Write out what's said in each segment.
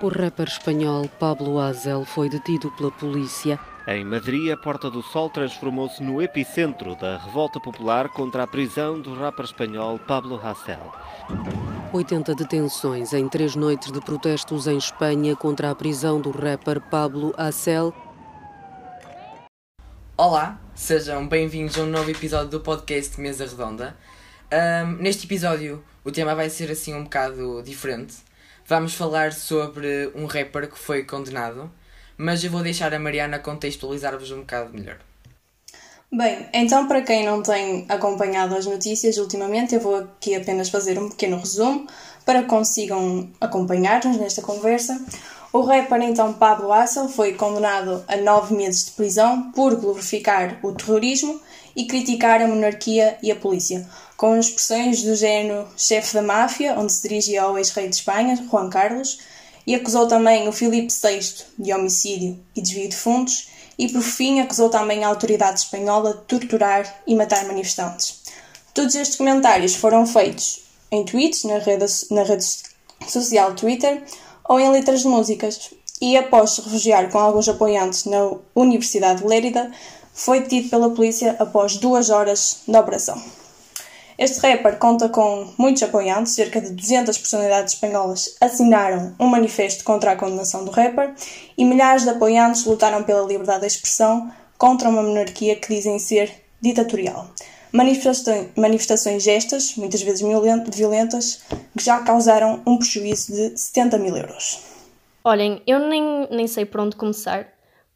O rapper espanhol Pablo Azel foi detido pela polícia. Em Madrid, a Porta do Sol transformou-se no epicentro da revolta popular contra a prisão do rapper espanhol Pablo Hasél. 80 detenções em três noites de protestos em Espanha contra a prisão do rapper Pablo Hasél. Olá, sejam bem-vindos a um novo episódio do podcast Mesa Redonda. Um, neste episódio, o tema vai ser assim um bocado diferente. Vamos falar sobre um rapper que foi condenado, mas eu vou deixar a Mariana contextualizar-vos um bocado melhor. Bem, então para quem não tem acompanhado as notícias ultimamente, eu vou aqui apenas fazer um pequeno resumo para que consigam acompanhar-nos nesta conversa. O rapper então Pablo Hassel foi condenado a nove meses de prisão por glorificar o terrorismo e criticar a monarquia e a polícia, com expressões do género chefe da máfia, onde se dirigia ao ex-rei de Espanha, Juan Carlos, e acusou também o Filipe VI de homicídio e desvio de fundos, e por fim acusou também a autoridade espanhola de torturar e matar manifestantes. Todos estes comentários foram feitos em tweets na rede, na rede social Twitter ou em letras de músicas, e após se refugiar com alguns apoiantes na Universidade de Lérida, foi detido pela polícia após duas horas de operação. Este rapper conta com muitos apoiantes, cerca de 200 personalidades espanholas assinaram um manifesto contra a condenação do rapper e milhares de apoiantes lutaram pela liberdade de expressão contra uma monarquia que dizem ser ditatorial. Manifestações, gestas, muitas vezes violentas, que já causaram um prejuízo de 70 mil euros. Olhem, eu nem, nem sei por onde começar,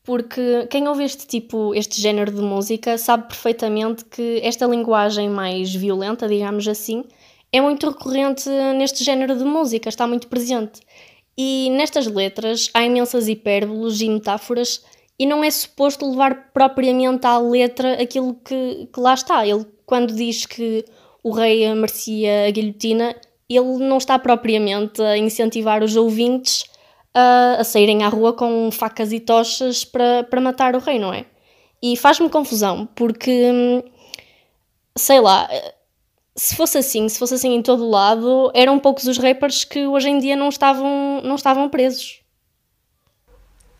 porque quem ouve este tipo, este género de música, sabe perfeitamente que esta linguagem mais violenta, digamos assim, é muito recorrente neste género de música, está muito presente. E nestas letras há imensas hipérboles e metáforas e não é suposto levar propriamente à letra aquilo que, que lá está. Ele, quando diz que o rei merecia a guilhotina, ele não está propriamente a incentivar os ouvintes a, a saírem à rua com facas e tochas para, para matar o rei, não é? E faz-me confusão, porque, sei lá, se fosse assim, se fosse assim em todo lado, eram poucos os rappers que hoje em dia não estavam, não estavam presos.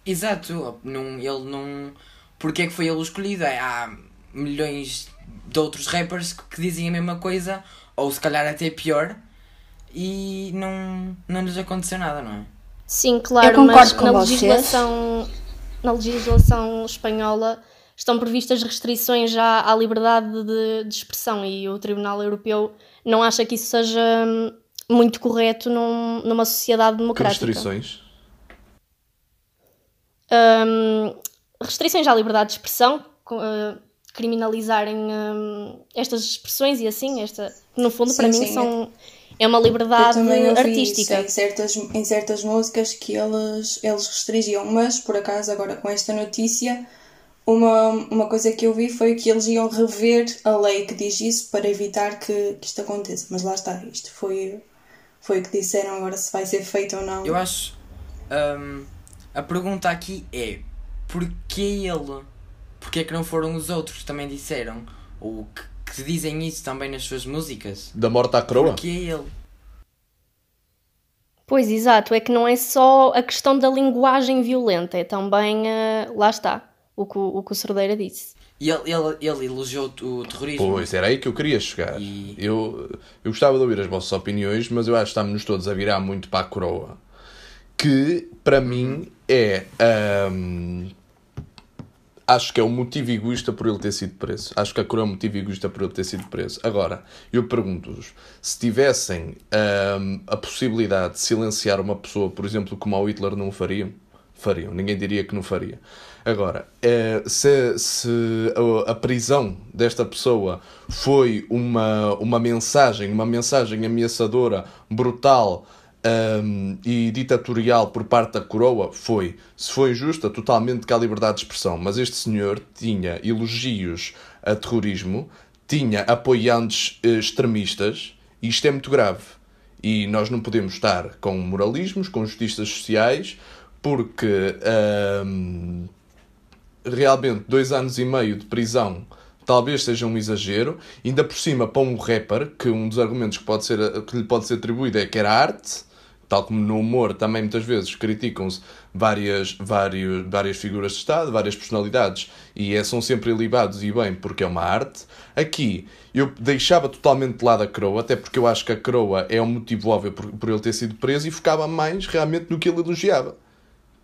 Exato, não, ele não. Porque é que foi ele escolhido? É, há milhões de outros rappers que, que dizem a mesma coisa, ou se calhar até pior, e não, não lhes aconteceu nada, não é? Sim, claro, mas na legislação, na legislação espanhola estão previstas restrições já à liberdade de, de, expressão e o Tribunal Europeu não acha que isso seja hum, muito correto num, numa sociedade democrática. Que restrições? Um, restrições à liberdade de expressão, uh, criminalizarem um, estas expressões e assim, esta, no fundo, sim, para mim, sim, são, é uma liberdade artística. Em certas, em certas músicas que eles, eles restringiam, mas por acaso, agora com esta notícia, uma, uma coisa que eu vi foi que eles iam rever a lei que diz isso para evitar que, que isto aconteça. Mas lá está, isto foi, foi o que disseram, agora se vai ser feito ou não. Eu acho. Um, a pergunta aqui é: porquê ele? Porquê é que não foram os outros que também disseram? Ou que que dizem isso também nas suas músicas. Da morte à croa? Porque é ele. Pois, exato. É que não é só a questão da linguagem violenta, é também, uh, lá está, o que o, que o Cerdeira disse. E ele, ele, ele elogiou o terrorismo. Pois, era aí que eu queria chegar. E... Eu, eu gostava de ouvir as vossas opiniões, mas eu acho que estamos todos a virar muito para a coroa. Que, para mim, é... Um, acho que é um motivo egoísta por ele ter sido preso. Acho que a coroa é um motivo egoísta por ele ter sido preso. Agora, eu pergunto-vos, se tivessem hum, a possibilidade de silenciar uma pessoa, por exemplo, como o Hitler não fariam? Fariam. Ninguém diria que não faria. Agora, eh, se, se a prisão desta pessoa foi uma, uma mensagem, uma mensagem ameaçadora, brutal, um, e ditatorial por parte da coroa foi, se foi injusta, totalmente que a liberdade de expressão. Mas este senhor tinha elogios a terrorismo, tinha apoiantes eh, extremistas, e isto é muito grave. E nós não podemos estar com moralismos, com justiças sociais, porque um, realmente dois anos e meio de prisão talvez seja um exagero, ainda por cima para um rapper, que um dos argumentos que, pode ser, que lhe pode ser atribuído é que era arte, tal como no humor também muitas vezes criticam-se várias, várias, várias figuras de Estado, várias personalidades, e é, são sempre ilibados e bem porque é uma arte. Aqui eu deixava totalmente de lado a Croa, até porque eu acho que a Croa é um motivo óbvio por, por ele ter sido preso e focava mais realmente no que ele elogiava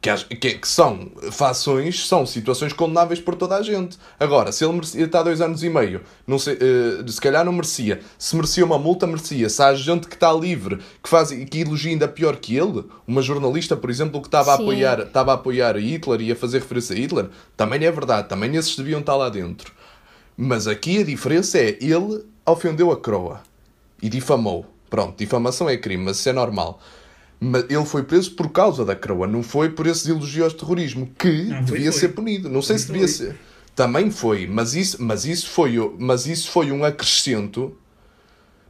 que, que, que, são fações, são situações condenáveis por toda a gente. Agora, se ele merecia estar dois anos e meio, não sei, uh, se calhar não merecia. Se merecia uma multa, merecia. Se há gente que está livre, que, faz, que elogia ainda pior que ele, uma jornalista, por exemplo, que estava a, apoiar, estava a apoiar Hitler e a fazer referência a Hitler, também é verdade, também esses deviam estar lá dentro. Mas aqui a diferença é, ele ofendeu a Croa e difamou. Pronto, difamação é crime, mas isso é normal. Mas ele foi preso por causa da Croa, não foi por esses elogios de terrorismo, que não, devia foi. ser punido. Não sei foi se devia ser. Também foi, mas isso, mas, isso foi, mas isso foi um acrescento.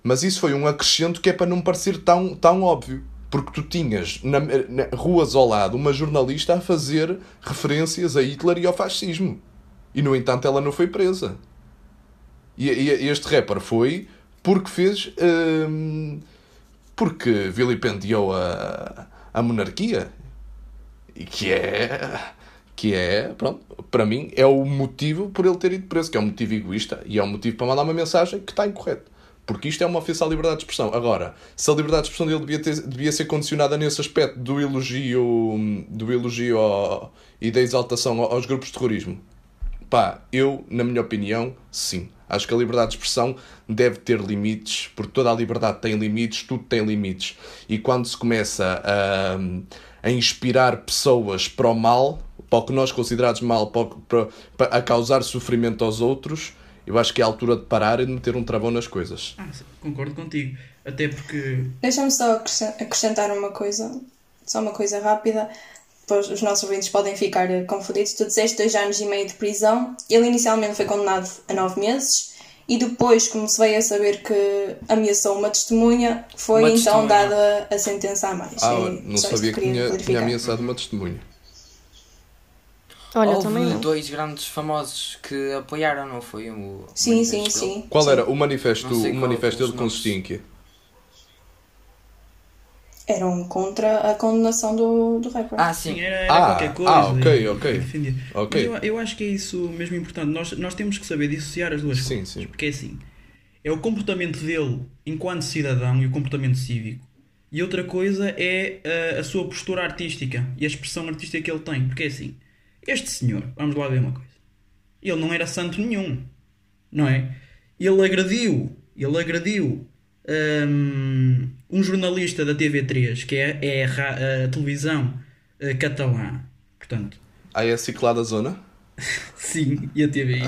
Mas isso foi um acrescento que é para não parecer tão, tão óbvio. Porque tu tinhas na, na, ruas ao lado uma jornalista a fazer referências a Hitler e ao fascismo. E no entanto ela não foi presa. E, e este rapper foi porque fez. Hum, porque vilipendiou a, a monarquia e que é que é, pronto, para mim é o motivo por ele ter ido preso, que é um motivo egoísta e é um motivo para mandar uma mensagem que está incorreto. Porque isto é uma ofensa à liberdade de expressão. Agora, se a liberdade de expressão dele devia, ter, devia ser condicionada nesse aspecto do elogio, do elogio ao, e da exaltação aos grupos de terrorismo, pá, eu, na minha opinião, sim. Acho que a liberdade de expressão deve ter limites, porque toda a liberdade tem limites, tudo tem limites. E quando se começa a, a inspirar pessoas para o mal, para o que nós consideramos mal, para, para, para, a causar sofrimento aos outros, eu acho que é a altura de parar e de meter um travão nas coisas. Ah, concordo contigo. Até porque. Deixa-me só acrescentar uma coisa, só uma coisa rápida pois os nossos ouvintes podem ficar eh, confundidos. Tu disseste dois anos e meio de prisão. Ele inicialmente foi condenado a nove meses e depois, como se veio a saber que ameaçou uma testemunha, foi uma então testemunha. dada a sentença a mais. Ah, é, não sabia que, que tinha, tinha ameaçado uma testemunha. Olha, Houve também dois grandes famosos que apoiaram, não foi? O sim, sim, sim. Qual sim. era o manifesto? O manifesto dele consistia em quê? Eram contra a condenação do, do rapper. Ah, sim. Era, era ah, qualquer coisa. Ah, ok, ok. okay. Eu, eu acho que é isso mesmo importante. Nós, nós temos que saber dissociar as duas sim, coisas. Sim. Porque é assim: é o comportamento dele enquanto cidadão e o comportamento cívico. E outra coisa é a, a sua postura artística e a expressão artística que ele tem. Porque é assim: este senhor, vamos lá ver uma coisa. Ele não era santo nenhum. Não é? Ele agrediu. Ele agrediu um, um jornalista da TV3, que é, é a, a televisão uh, catalã, portanto. Ah, é a Ciclada Zona? Sim, e a TVI.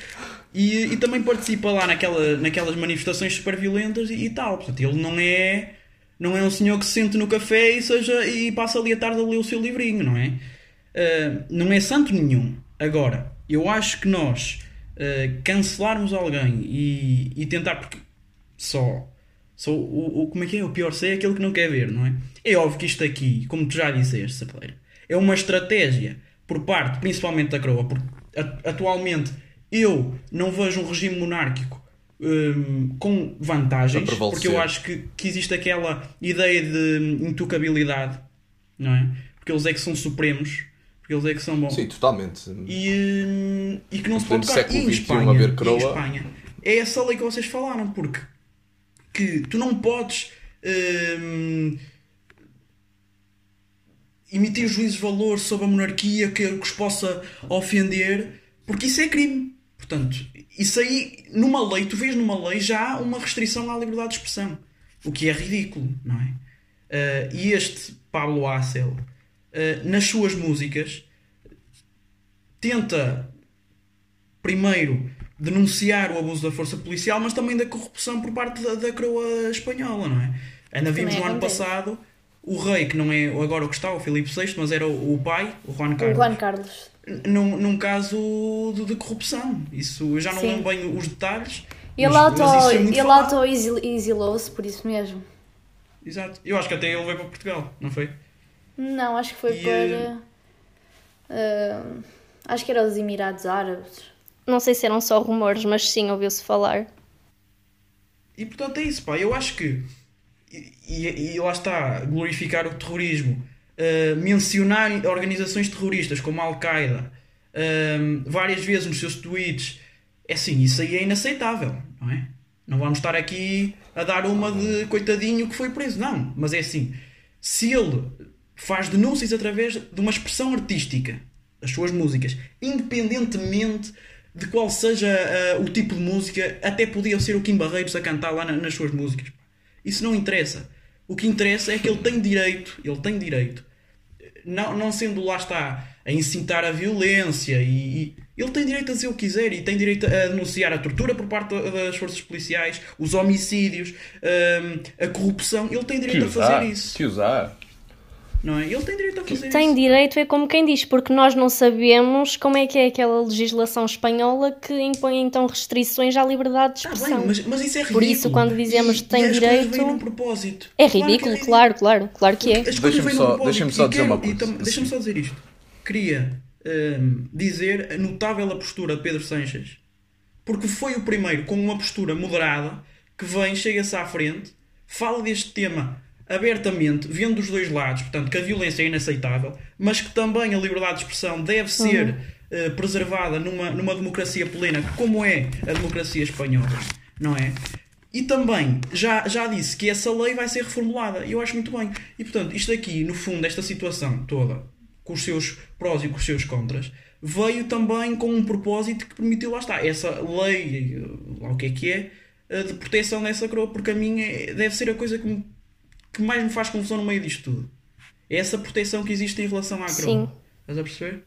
e, e também participa lá naquela, naquelas manifestações super violentas e, e, tal. Portanto, ele não é, não é um senhor que se sente no café e, seja, e passa ali a tarde a ler o seu livrinho, não é? Uh, não é santo nenhum. Agora, eu acho que nós uh, cancelarmos alguém e, e tentar, porque só Sou o, o, como é que é? O pior sei é aquele que não quer ver, não é? É óbvio que isto aqui, como tu já disseste, Sapeleira, é uma estratégia por parte, principalmente da Croa, porque atualmente eu não vejo um regime monárquico um, com vantagens, porque eu acho que, que existe aquela ideia de intocabilidade, não é? Porque eles é que são supremos, porque eles é que são bons. Sim, totalmente. E, hum, e que não se pode tocar. E em Espanha, e em Espanha é essa lei que vocês falaram, porque que tu não podes hum, emitir juízes de valor sobre a monarquia que, que os possa ofender, porque isso é crime. Portanto, isso aí, numa lei, tu vês numa lei já uma restrição à liberdade de expressão, o que é ridículo, não é? Uh, e este Pablo Acel, uh, nas suas músicas, tenta primeiro denunciar o abuso da força policial, mas também da corrupção por parte da, da coroa espanhola, não é? Ainda vimos no ano passado o rei, que não é agora o que está, o Filipe VI, mas era o, o pai, o Juan Carlos. O Juan Carlos. Num, num caso de, de corrupção. Isso eu já não Sim. lembro bem os detalhes. Ele auto-exilou-se por isso mesmo. Exato. Eu acho que até ele veio para Portugal, não foi? Não, acho que foi e, para. Uh, acho que era os Emirados Árabes. Não sei se eram só rumores, mas sim, ouviu-se falar. E portanto é isso, pá. Eu acho que. E, e, e lá está, glorificar o terrorismo, uh, mencionar organizações terroristas como a Al-Qaeda uh, várias vezes nos seus tweets, é assim, isso aí é inaceitável, não é? Não vamos estar aqui a dar uma de coitadinho que foi preso, não. Mas é assim, se ele faz denúncias através de uma expressão artística, das suas músicas, independentemente de qual seja uh, o tipo de música, até podia ser o Kim Barreiros a cantar lá na, nas suas músicas. Isso não interessa. O que interessa é que ele tem direito, ele tem direito, não, não sendo lá está a incitar a violência e, e, ele tem direito a dizer o que quiser e tem direito a denunciar a tortura por parte das forças policiais, os homicídios, um, a corrupção, ele tem direito usar, a fazer isso. Que usar. Não é? Ele tem direito a fazer tem isso. direito é como quem diz, porque nós não sabemos como é que é aquela legislação espanhola que impõe então restrições à liberdade de Tá expressão. bem, mas, mas isso é ridículo. Por isso, quando dizemos e, que tem e direito- vêm num propósito. É Claro que ridículo, claro, claro, claro que é. Deixa-me só- só dizer uma quero- coisa, tam- Deixa-me assim. só dizer isto. Queria hum, dizer a notável a postura de Pedro Sanches, porque foi o primeiro com uma postura moderada que vem, chega-se à frente, fala deste tema abertamente, vendo dos dois lados, portanto, que a violência é inaceitável, mas que também a liberdade de expressão deve ser eh, preservada numa, numa democracia plena, como é a democracia espanhola, não é? E também já, já disse que essa lei vai ser reformulada. E eu acho muito bem. E portanto, isto aqui, no fundo, esta situação toda, com os seus prós e com os seus contras, veio também com um propósito que permitiu, lá está, essa lei, eh, lá o que é que é, eh, de proteção dessa coroa, porque a mim é- deve ser a coisa que, me- que mais me faz confusão no meio disto tudo. É essa proteção que existe em relação à coroa. Sim. Estás a perceber?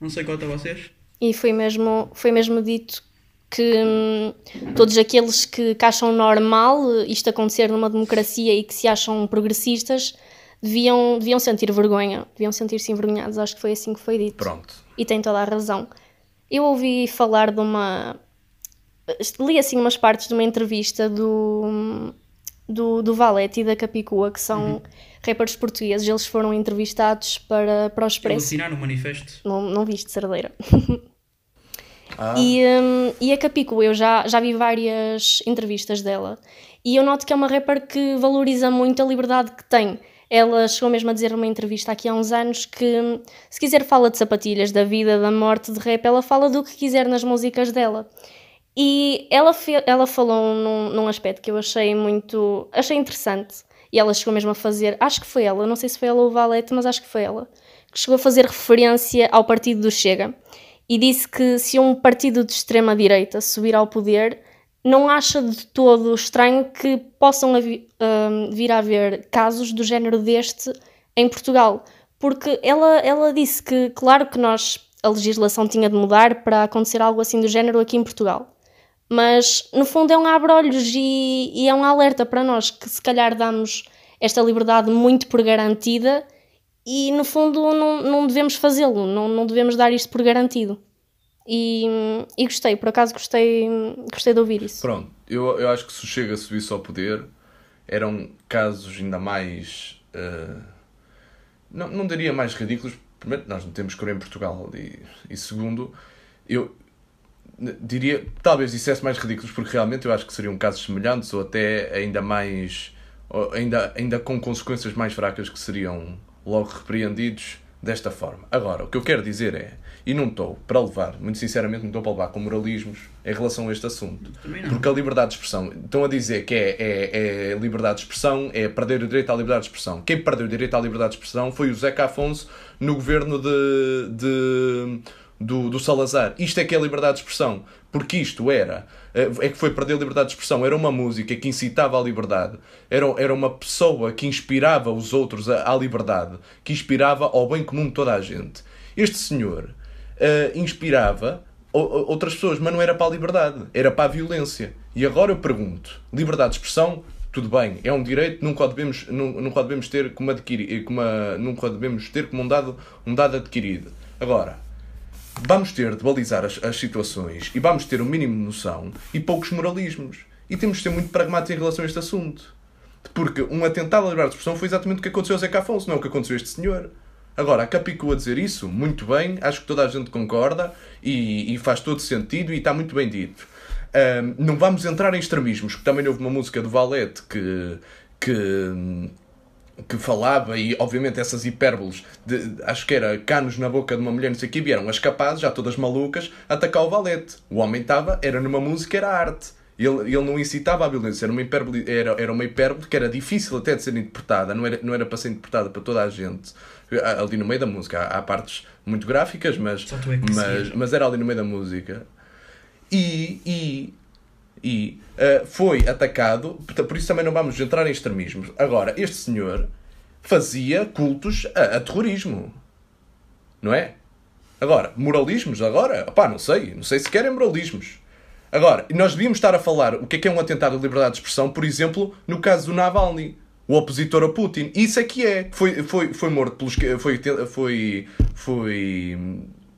Não sei quanto a vocês. E foi mesmo, foi mesmo dito que hum, todos aqueles que, que acham normal eh, isto acontecer numa democracia e que se acham progressistas deviam, deviam sentir vergonha, deviam sentir-se envergonhados. Acho que foi assim que foi dito. Pronto. E tem toda a razão. Eu ouvi falar de uma. Li assim umas partes de uma entrevista do, do, do Valete e da Capicua, que são rappers portugueses. Eles foram entrevistados para, para o Eles Expresso. assinaram o manifesto. Não, não viste, Cerdeira. Ah, E, hum, e a Capico, eu já, já vi várias entrevistas dela e eu noto que é uma rapper que valoriza muito a liberdade que tem. Ela chegou mesmo a dizer numa entrevista aqui há uns anos que hum, se quiser fala de sapatilhas, da vida, da morte, de rap, ela fala do que quiser nas músicas dela. E ela, ela falou num, num aspecto que eu achei muito. achei interessante. E ela chegou mesmo a fazer. Acho que foi ela, não sei se foi ela ou o Valete, mas acho que foi ela. Que chegou a fazer referência ao partido do Chega. E disse que se um partido de extrema-direita subir ao poder, não acha de todo estranho que possam hum, vir a haver casos do género deste em Portugal. Porque ela, ela disse que, claro que nós, a legislação tinha de mudar para acontecer algo assim do género aqui em Portugal. Mas, no fundo, é um abre-olhos e, e é um alerta para nós que, se calhar, damos esta liberdade muito por garantida e, no fundo, não, não devemos fazê-lo, não, não devemos dar isto por garantido. E, e gostei, por acaso gostei, gostei de ouvir isso. Pronto, eu, eu acho que se Chega subisse ao poder, eram casos ainda mais. eh, não, não diria mais ridículos. Primeiro, nós não temos cor em Portugal. E, e segundo, eu diria. Talvez dissesse mais ridículos, porque realmente eu acho que seriam casos semelhantes ou até ainda mais. ou ainda, ainda com consequências mais fracas que seriam logo repreendidos desta forma. Agora, o que eu quero dizer é. E não estou para levar, muito sinceramente, não estou para levar com moralismos em relação a este assunto. Porque a liberdade de expressão, estão a dizer que é, é, é liberdade de expressão, é perder o direito à liberdade de expressão. Quem perdeu o direito à liberdade de expressão foi o Zeca Afonso no governo de, de- do, do Salazar. Isto é que é liberdade de expressão. Porque isto era, é é que foi perder a liberdade de expressão. Era uma música que incitava à liberdade. Era, era uma pessoa que inspirava os outros à, à liberdade. Que inspirava ao bem comum de toda a gente. Este senhor eh, inspirava outras pessoas, mas não era para a liberdade, era para a violência. E agora eu pergunto: liberdade de expressão, tudo bem, é um direito, nunca o devemos, nu- nunca o devemos ter como adquirido, como a- nunca devemos ter como um dado, um dado adquirido. Agora, vamos ter de balizar as, as situações e vamos ter um mínimo de noção e poucos moralismos. E temos de ser muito pragmáticos em relação a este assunto. Porque um atentado à liberdade de expressão foi exatamente o que aconteceu a Zeca Afonso, não é o que aconteceu a este senhor. Agora, a Capicua dizer isso, muito bem, acho que toda a gente concorda e, e faz todo sentido e está muito bem dito. Um, não vamos entrar em extremismos, porque também houve uma música do Valete que, que, que falava, e obviamente essas hipérboles, de, acho que era canos na boca de uma mulher, não sei o que, vieram as capazes, já todas malucas, atacar o Valete. O homem estava, era numa música, era arte. Ele, ele não incitava a violência, era uma, hipérbole, era, era uma hipérbole que era difícil até de ser interpretada, não era, não era para ser interpretada para toda a gente. Ali no meio da música há, há partes muito gráficas, mas, é mas, mas era ali no meio da música. E, e, e uh, foi atacado, por isso também não vamos entrar em extremismos. Agora, este senhor fazia cultos a, a terrorismo, não é? Agora, moralismos, agora, opá, não sei, não sei se querem moralismos. Agora, nós devíamos estar a falar o que é que é um atentado à liberdade de expressão, por exemplo, no caso do Navalny, o opositor a Putin. Isso é que é. Foi, foi, foi morto pelos. Foi, foi, foi,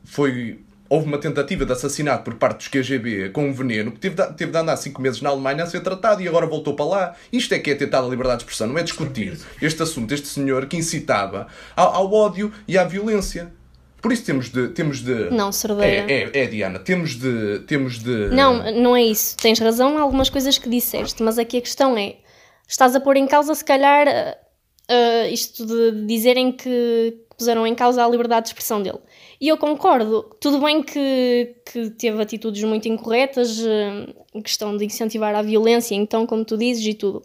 foi houve uma tentativa de assassinato por parte dos QGB com um veneno que teve de, teve de andar 5 meses na Alemanha a ser tratado e agora voltou para lá. Isto é que é tentar a liberdade de expressão, não é discutir este assunto, este senhor que incitava ao, ao ódio e à violência. Por isso temos de. Temos de não, Cerdeira. É, é, é, Diana. Temos de. Temos de. Não, não é isso. Tens razão em algumas coisas que disseste, mas aqui a questão é: estás a pôr em causa, se calhar, uh, isto de dizerem que puseram em causa a liberdade de expressão dele. E eu concordo. Tudo bem que, que teve atitudes muito incorretas, em questão de incentivar a violência, então, como tu dizes, e tudo.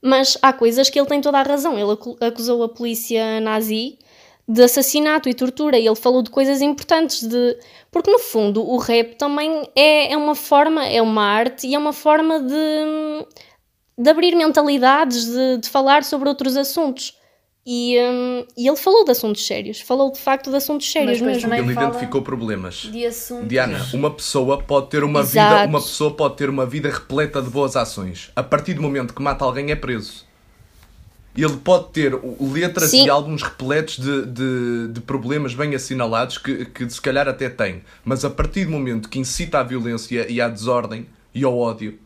Mas há coisas que ele tem toda a razão. Ele acusou a polícia nazi de assassinato e tortura e ele falou de coisas importantes de porque no fundo o rap também é, é uma forma é uma arte e é uma forma de, de abrir mentalidades de, de falar sobre outros assuntos e, um, e ele falou de assuntos sérios, falou de facto de assuntos sérios mesmo. Ele identificou problemas. De assuntos. Diana, uma pessoa pode ter uma Exato. vida, uma pessoa pode ter uma vida repleta de boas ações. A partir do momento que mata alguém é preso. Ele pode ter letras Sim. e álbuns repletos de, de, de, problemas bem assinalados que, que se calhar até tem. Mas a partir do momento que incita à violência e à desordem e ao ódio,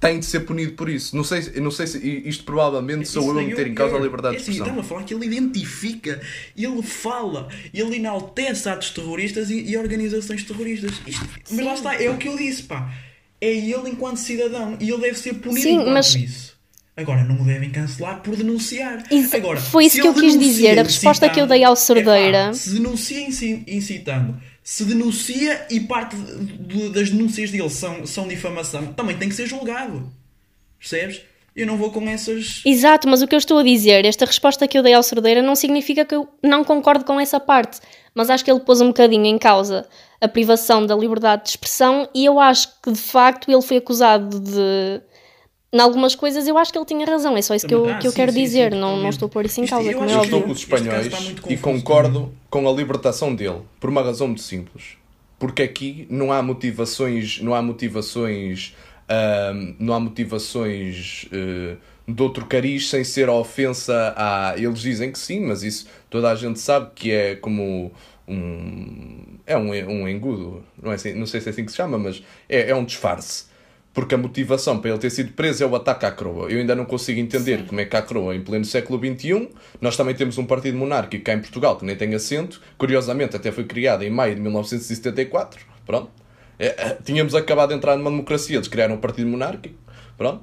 tem de ser punido por isso. Não sei, não sei se isto provavelmente isso sou eu a meter em causa a liberdade é de expressão. Estava a falar que ele identifica, ele fala, ele enaltece atos terroristas e, e organizações terroristas. Isto, mas lá está, é o que eu disse, pá. É ele enquanto cidadão e ele deve ser punido Sim, enquanto mas... isso. Agora, não o devem cancelar por denunciar. Isso, Agora, foi isso que eu quis dizer. A resposta que eu dei ao Sordeira. É, pá, se denuncia incitando se denuncia e parte de, das denúncias dele são, são difamação, também tem que ser julgado. Percebes? Eu não vou com essas. Exato, mas o que eu estou a dizer, esta resposta que eu dei ao Sordeira não significa que eu não concordo com essa parte, mas acho que ele pôs um bocadinho em causa a privação da liberdade de expressão e eu acho que de facto ele foi acusado de em algumas coisas eu acho que ele tinha razão, é só isso que eu, que eu sim, quero sim, dizer, sim, não, não estou a pôr isso em causa, como é óbvio. Estou com os espanhóis e concordo com a libertação dele, por uma razão muito simples. Porque aqui não há motivações, não há motivações, uh, não há motivações uh, de outro cariz sem ser a ofensa a... Eles dizem que sim, mas isso toda a gente sabe que é como um... É um, um engudo, não, é assim, não sei se é assim que se chama, mas é, é um disfarce porque a motivação para ele ter sido preso é o ataque à coroa. Eu ainda não consigo entender Sim. como é que a coroa, em pleno século XXI, nós também temos um partido monárquico cá em Portugal que nem tem assento, curiosamente até foi criado em maio de 1974, pronto. É, é, tínhamos acabado de entrar numa democracia, eles criaram um partido monárquico, pronto.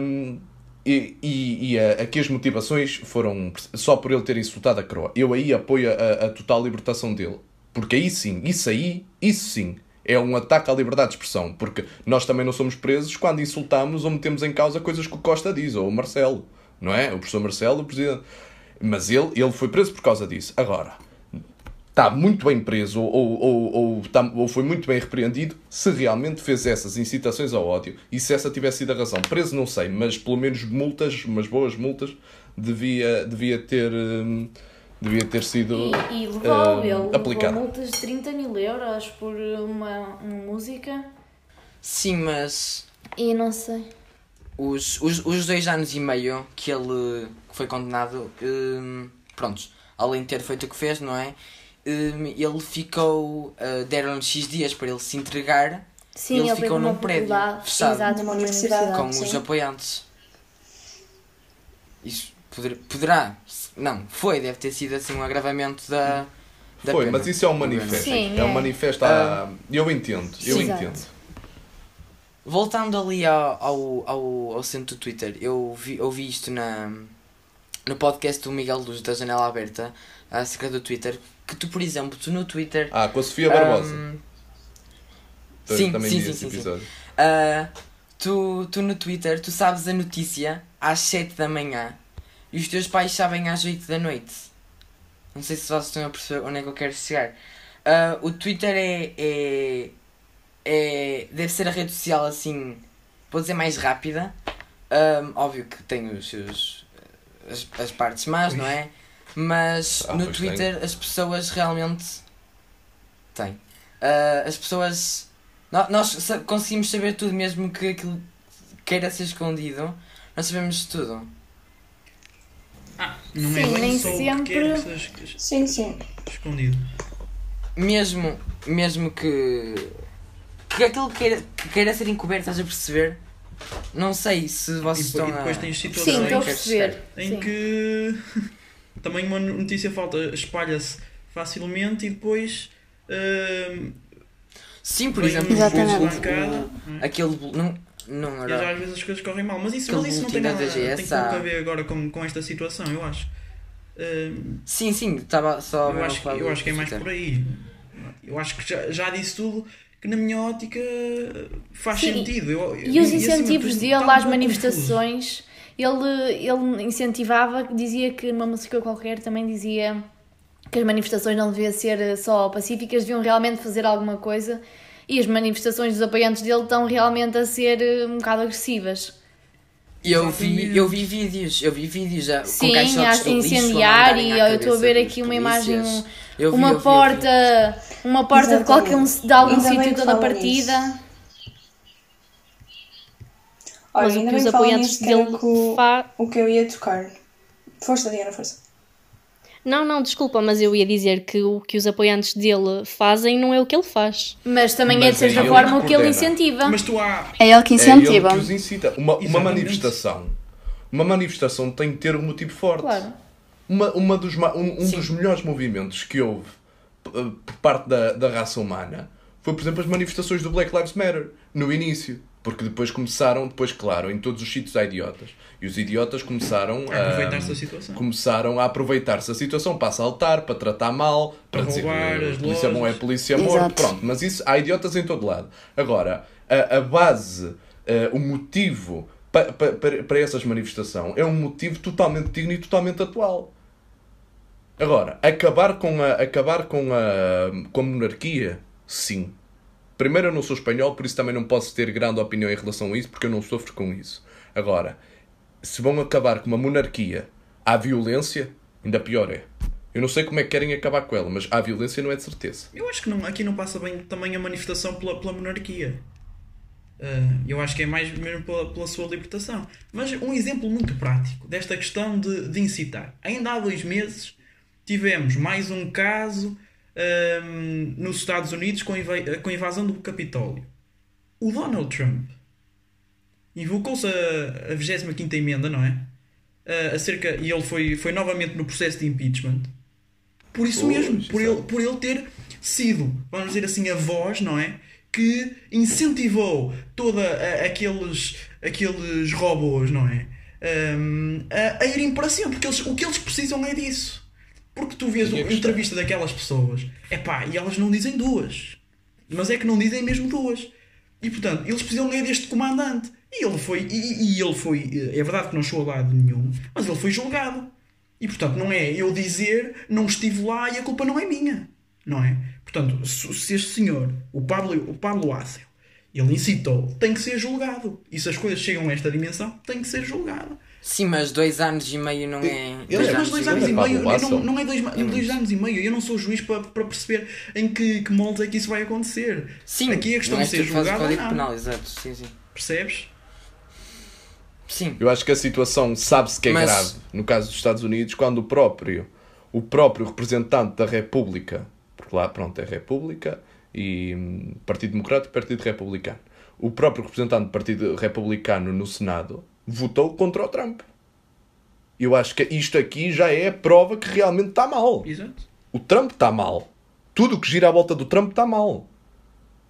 Um, e, e, e aqui as motivações foram só por ele ter insultado a coroa. Eu aí apoio a, a total libertação dele. Porque aí sim, isso aí, isso sim, é um ataque à liberdade de expressão, porque nós também não somos presos quando insultamos ou metemos em causa coisas que o Costa diz, ou o Marcelo, não é? O professor Marcelo, o presidente. Mas ele, ele foi preso por causa disso. Agora, está muito bem preso ou, ou, ou, está, ou foi muito bem repreendido se realmente fez essas incitações ao ódio e se essa tivesse sido a razão. Preso não sei, mas pelo menos multas, umas boas multas, devia, devia ter. Hum, devia ter sido e, e levou, uh, ele aplicado. Levou multas de 30 mil euros por uma, uma música. Sim, mas. E não sei. Os, os, os dois anos e meio que ele foi condenado, um, prontos, além de ter feito o que fez, não é? Um, ele ficou. Uh, deram-lhe X dias para ele se entregar. Sim, ele, ele ficou num prédio fechado com sim. os apoiantes. Isso poder, poderá, não, foi, deve ter sido assim um agravamento da. da foi, pena. mas isso é um manifesto. Sim, é, é um manifesto. A... Eu entendo, eu Sim. entendo. Voltando ali ao, ao, ao, ao centro do Twitter, eu vi, eu vi isto na, no podcast do Miguel Luz da Janela Aberta, acerca do Twitter, que tu, por exemplo, tu no Twitter. Ah, com a Sofia Barbosa. Um, sim, sim, sim, sim, sim. Uh, tu, tu no Twitter, tu sabes a notícia às 7 da manhã e os teus pais sabem às 8 da noite. Não sei se vocês estão a perceber onde é que eu quero chegar. Uh, o Twitter é, é, é. Deve ser a rede social assim. Vou dizer mais rápida. Um, óbvio que tem os seus. As, as partes más, não é? Mas ah, no Twitter tem. as pessoas realmente. Têm. Uh, as pessoas. Nós, nós conseguimos saber tudo mesmo que aquilo queira ser escondido. Nós sabemos tudo. Não sim, é nem sempre. sim, sim. Escondido. Mesmo, mesmo que. que aquilo queira, que queira ser encoberto, estás a perceber? Não sei se vocês e, estão e depois a... tens situações sim, estou a perceber. em sim. que também uma notícia falta espalha-se facilmente e depois. Uh, sim, por exemplo, Exatamente. Bancada, aquele. Não, não era... E às vezes as coisas correm mal. Mas isso, mas isso não tem nada tem pouco a ver agora com, com esta situação, eu acho. Uh, sim, sim, estava só eu acho, que, eu acho que é mais por aí. Eu acho que já, já disse tudo que na minha ótica faz sim, sentido. Eu, e os incentivos tudo, dele às manifestações, ele, ele incentivava, dizia que numa música qualquer também dizia que as manifestações não deviam ser só pacíficas, deviam realmente fazer alguma coisa e as manifestações dos apoiantes dele estão realmente a ser eh, um bocado agressivas. Eu vi, eu vi vídeos, eu vi vídeos já Sim, com caixotes de incendiar e eu estou a ver aqui uma imagem, vi, uma vi, porta, vi, uma porta de qualquer um, de algum sítio toda partida. Olha, Mas o que os apoiantes dele o, fa... o que eu ia tocar. Força, Diana, força. Não, não, desculpa, mas eu ia dizer que o que os apoiantes dele fazem não é o que ele faz. Mas também mas é de certa é forma o que ele incentiva. Mas tu há... É ele que incentiva. É ele que os incita. Uma, uma manifestação. Uma manifestação tem que ter um motivo forte. Claro. Uma, uma dos, um, um dos melhores movimentos que houve por parte da, da raça humana foi, por exemplo, as manifestações do Black Lives Matter, no início. Porque depois começaram, depois, claro, em todos os sítios há idiotas. E os idiotas começaram a aproveitar-se da situação. Começaram a aproveitar-se da situação para assaltar, para tratar mal, para, para dizer que polícia bom é polícia morto. Pronto, mas isso há idiotas em todo lado. Agora, a, a base, uh, o motivo para, para, para essas manifestações é um motivo totalmente digno e totalmente atual. Agora, acabar com a, acabar com a, com a monarquia, sim. Primeiro, eu não sou espanhol, por isso também não posso ter grande opinião em relação a isso, porque eu não sofro com isso. Agora, se vão acabar com uma monarquia à violência, ainda pior é. Eu não sei como é que querem acabar com ela, mas à violência não é de certeza. Eu acho que não, aqui não passa bem também a manifestação pela, pela monarquia. Uh, eu acho que é mais mesmo pela, pela, sua libertação. Mas um exemplo muito prático desta questão de, de incitar. Ainda há dois meses tivemos mais um caso um, nos Estados Unidos com, com a invasão do Capitólio. O Donald Trump invocou-se a, a 25 emenda, não é? Uh, acerca, e ele foi, foi novamente no processo de impeachment. Por isso mesmo, por ele, por ele ter sido, vamos dizer assim, a voz, não é? Que incentivou toda aqueles, aqueles robôs, não é? Um, a, a irem para cima, porque eles, o que eles precisam é disso. Porque tu vês a entrevista daquelas pessoas, é pá, e elas não dizem duas. Mas é que não dizem mesmo duas. E portanto, eles precisam é deste comandante. E ele foi, e, e, ele foi, é verdade que não chegou a lado nenhum, mas ele foi julgado. E portanto, não é eu dizer, não estive lá e a culpa não é minha. Não é? Portanto, se este senhor, o Pablo, o Pablo Ácel, ele incitou, tem que ser julgado. E se as coisas chegam a esta dimensão, tem que ser julgado. Sim, mas dois anos e meio não é. Eu, dois, mas dois anos e meio, não, não é dois, é dois anos e meio. Eu não sou juiz para, para perceber em que, que molde é que isso vai acontecer. Sim, aqui é questão de ser julgado. Código não. penal, exato. Sim, sim. Percebes? Sim. Eu acho que a situação sabe-se que é mas... grave no caso dos Estados Unidos quando o próprio, o próprio representante da República, porque lá, pronto, é República e hum, Partido Democrático e Partido Republicano, o próprio representante do Partido Republicano no Senado votou contra o Trump. Eu acho que isto aqui já é a prova que realmente está mal. Exato. O Trump está mal. Tudo o que gira à volta do Trump está mal.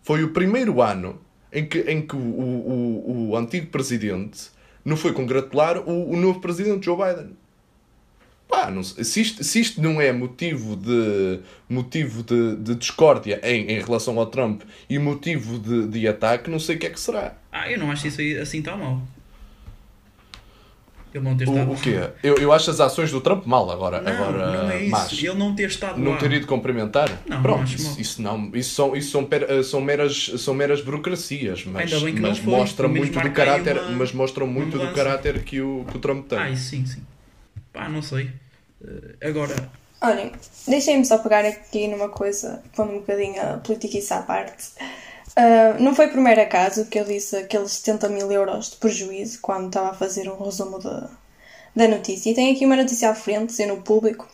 Foi o primeiro ano em que, em que o, o, o antigo presidente não foi congratular o, o novo presidente Joe Biden. Pá, não, se, isto, se isto não é motivo de, motivo de, de discórdia em, em relação ao Trump e motivo de, de ataque, não sei o que é que será. Ah, eu não acho isso aí assim tão mal. Ele não ter estado o, o quê? Eu, eu acho as ações do Trump mal agora. Não, agora não é isso. Mas ele não ter estado Não lá. ter ido cumprimentar? Não, Pronto, não isso, isso, não. Isso são, isso são, eh, são, meras, são meras burocracias, mas, mas foi, mostra muito do caráter, uma, mas mostram muito do caráter que o, que o Trump tem. Ah, isso sim, sim. Pá, não sei. Uh, agora. Olhem, deixem-me só pegar aqui numa coisa, pondo um bocadinho a política isso à parte. Uh, não foi por mero acaso que eu disse aqueles 70 mil euros de prejuízo quando estava a fazer um resumo da, da notícia. E tenho aqui uma notícia à frente, dizer no público.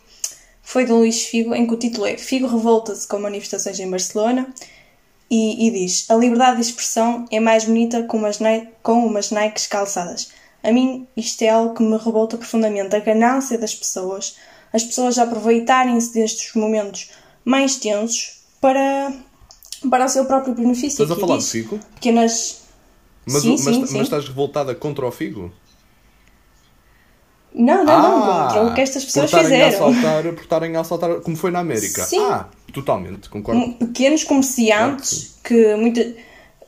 Foi de Luís Figo, em que o título é Figo revolta-se com manifestações em Barcelona e, e, diz: A liberdade de expressão é mais bonita com umas, com umas Nikes calçadas. A mim, isto é algo que me revolta profundamente. A ganância das pessoas, as pessoas aproveitarem-se destes momentos mais tensos para, para o seu próprio benefício. Estás a falar de Figo? Pequenas. Mas, sim, mas, sim, mas estás revoltada contra o Figo? Não, não, ah, não, contra o que estas pessoas por fizeram. Assaltar, por estarem a assaltar, como foi na América. Sim. Ah, totalmente, concordo. Pequenos comerciantes que muita,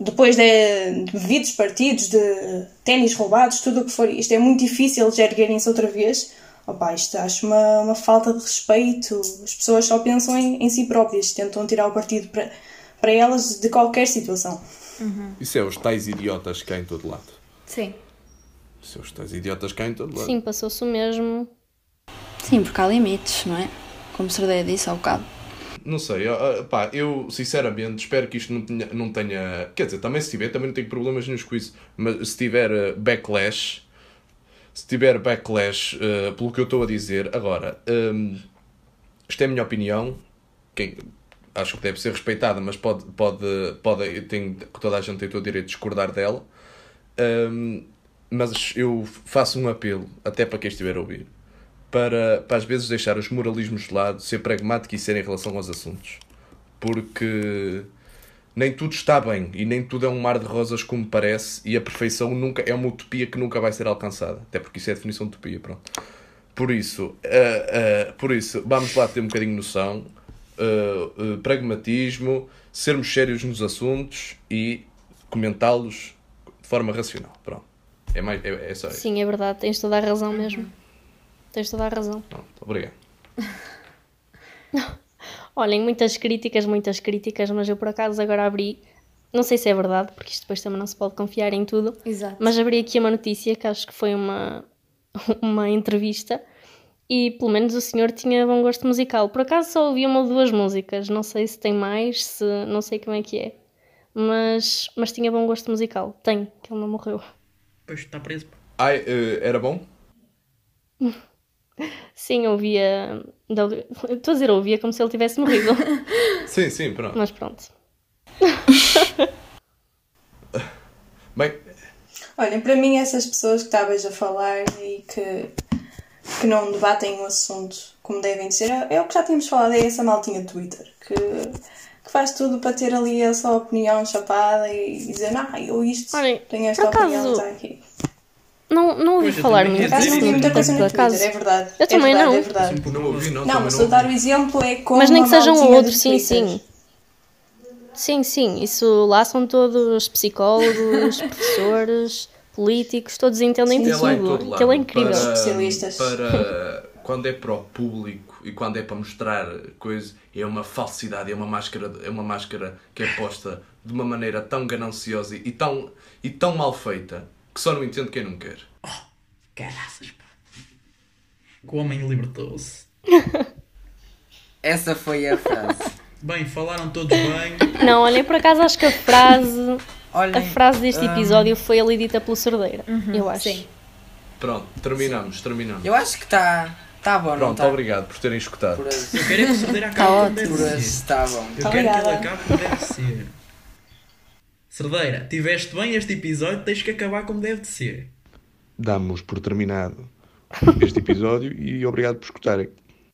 depois de, de bebidos partidos, de ténis roubados, tudo o que for, isto é muito difícil de erguerem-se outra vez. Opa, isto acho uma, uma falta de respeito. As pessoas só pensam em, em si próprias, tentam tirar o partido para, para elas de qualquer situação. Uhum. Isso é os tais idiotas que há em todo lado. Sim. Seus tais idiotas cá em todo lado. Sim, passou-se o mesmo. Sim, porque há limites, não é? Como Cerdeia disse ao bocado. Não sei, pá, eu sinceramente espero que isto não tenha, não tenha. Quer dizer, também se tiver, também não tenho problemas nenhum com isso. Mas se tiver uh, backlash, se tiver backlash uh, pelo que eu estou a dizer, agora, um, isto é a minha opinião, quem, acho que deve ser respeitada, mas pode, pode, pode tem, toda a gente tem todo o direito de discordar dela. Um, mas eu faço um apelo, até para quem estiver a ouvir, para, para às vezes deixar os moralismos de lado, ser pragmático e ser em relação aos assuntos. Porque nem tudo está bem e nem tudo é um mar de rosas como parece e a perfeição nunca é uma utopia que nunca vai ser alcançada. Até porque isso é a definição de utopia, pronto. Por isso, uh, uh, por isso vamos lá ter um bocadinho de noção, uh, pragmatismo, sermos sérios nos assuntos e comentá-los de forma racional. Pronto. É, mais, é, é só isso. Sim, é verdade, tens toda a razão mesmo. Tens toda a razão. Pronto, obrigado. Olhem, muitas críticas, muitas críticas, mas eu por acaso agora abri, não sei se é verdade, porque isto depois também não se pode confiar em tudo, Exato. mas abri aqui uma notícia que acho que foi uma, uma entrevista e pelo menos o senhor tinha bom gosto musical. Por acaso só ouvi uma ou duas músicas, não sei se tem mais, se não sei como é que é, mas, mas tinha bom gosto musical. Tem, que ele não morreu. Pois está preso. Ai, uh, era bom? Sim, ouvia. Estou a dizer, ouvia como se ele tivesse morrido. sim, sim, pronto. Mas pronto. Bem. Olhem, para mim, essas pessoas que estavas a falar e que, que não debatem o assunto como devem ser, é, é o que já tínhamos falado, é essa maltinha de Twitter que, que faz tudo para ter ali a sua opinião chapada e dizer, não, eu isto Olhem, tenho esta opinião, está aqui. Não, não ouvi Pois, eu falar muito dizer não vi disso, muita coisa no acaso. Twitter, é verdade. Eu é também verdade, não. É verdade. Não ouvi, não. Não, mas a dar o exemplo é como Mas nem que seja um outro, sim, sim. Sim, sim, isso lá são todos psicólogos, professores, políticos, todos entendem Sim, É tudo. todo lado. Aquilo é incrível. Para, Especialistas. para quando é para o público e quando é para mostrar coisa, é uma falsidade, é uma máscara, é uma máscara que é posta de uma maneira tão gananciosa e tão, e tão mal feita que só não entende quem não quer. Caraças, pá. O homem libertou-se. Essa foi a frase. Bem, falaram todos bem. Não, olhem, por acaso acho que a frase, Olhem, a frase deste hum, episódio foi ali dita pelo Cerdeira. Uhum, eu acho. Sim. Pronto, terminamos, terminamos. Eu acho que está tá bom, não Pronto, está? obrigado por terem escutado. Por Eu quero é que o Cerdeira Tá acabe como ótimo. deve ser. está bom. Eu quero que ele Obrigada. acabe como deve ser. Cerdeira, tiveste bem este episódio, tens que acabar como deve de ser. Damos por terminado este episódio e obrigado por escutarem.